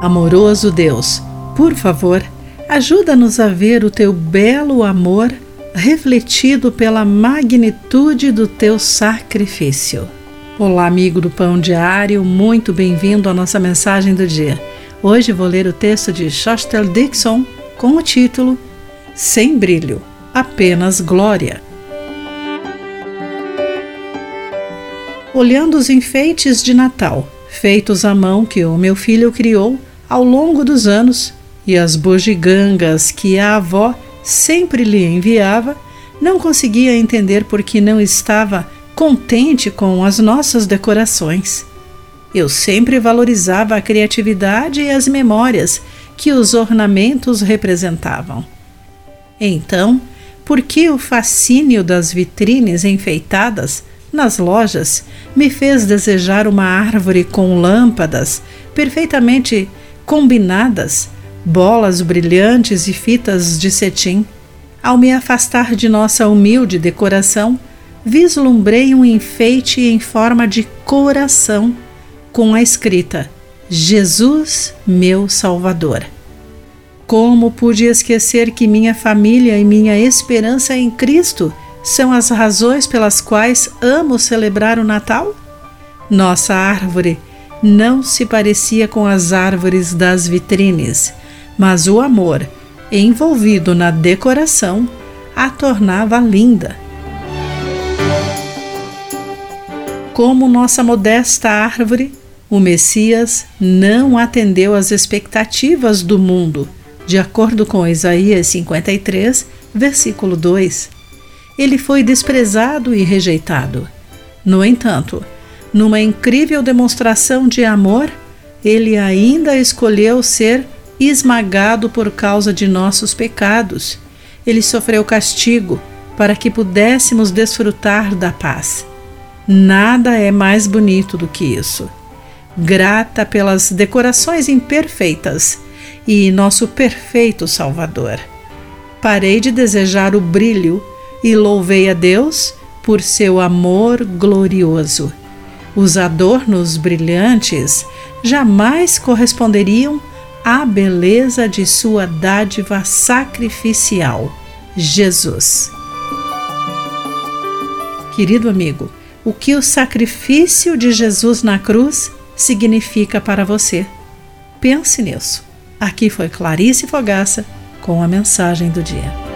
Amoroso Deus, por favor, ajuda-nos a ver o teu belo amor refletido pela magnitude do teu sacrifício. Olá, amigo do Pão Diário, muito bem-vindo à nossa mensagem do dia. Hoje vou ler o texto de Shostel Dixon com o título Sem brilho, apenas glória. Olhando os enfeites de Natal, feitos à mão que o meu filho criou, ao longo dos anos e as bugigangas que a avó sempre lhe enviava, não conseguia entender por que não estava contente com as nossas decorações. Eu sempre valorizava a criatividade e as memórias que os ornamentos representavam. Então, por que o fascínio das vitrines enfeitadas nas lojas me fez desejar uma árvore com lâmpadas perfeitamente combinadas, bolas brilhantes e fitas de cetim. Ao me afastar de nossa humilde decoração, vislumbrei um enfeite em forma de coração, com a escrita Jesus, meu Salvador. Como pude esquecer que minha família e minha esperança em Cristo são as razões pelas quais amo celebrar o Natal? Nossa árvore não se parecia com as árvores das vitrines, mas o amor, envolvido na decoração, a tornava linda. Como nossa modesta árvore, o Messias não atendeu às expectativas do mundo, de acordo com Isaías 53, versículo 2. Ele foi desprezado e rejeitado. No entanto, numa incrível demonstração de amor, ele ainda escolheu ser esmagado por causa de nossos pecados. Ele sofreu castigo para que pudéssemos desfrutar da paz. Nada é mais bonito do que isso. Grata pelas decorações imperfeitas e nosso perfeito Salvador. Parei de desejar o brilho e louvei a Deus por seu amor glorioso. Os adornos brilhantes jamais corresponderiam à beleza de sua dádiva sacrificial, Jesus. Querido amigo, o que o sacrifício de Jesus na cruz significa para você? Pense nisso. Aqui foi Clarice Fogaça com a mensagem do dia.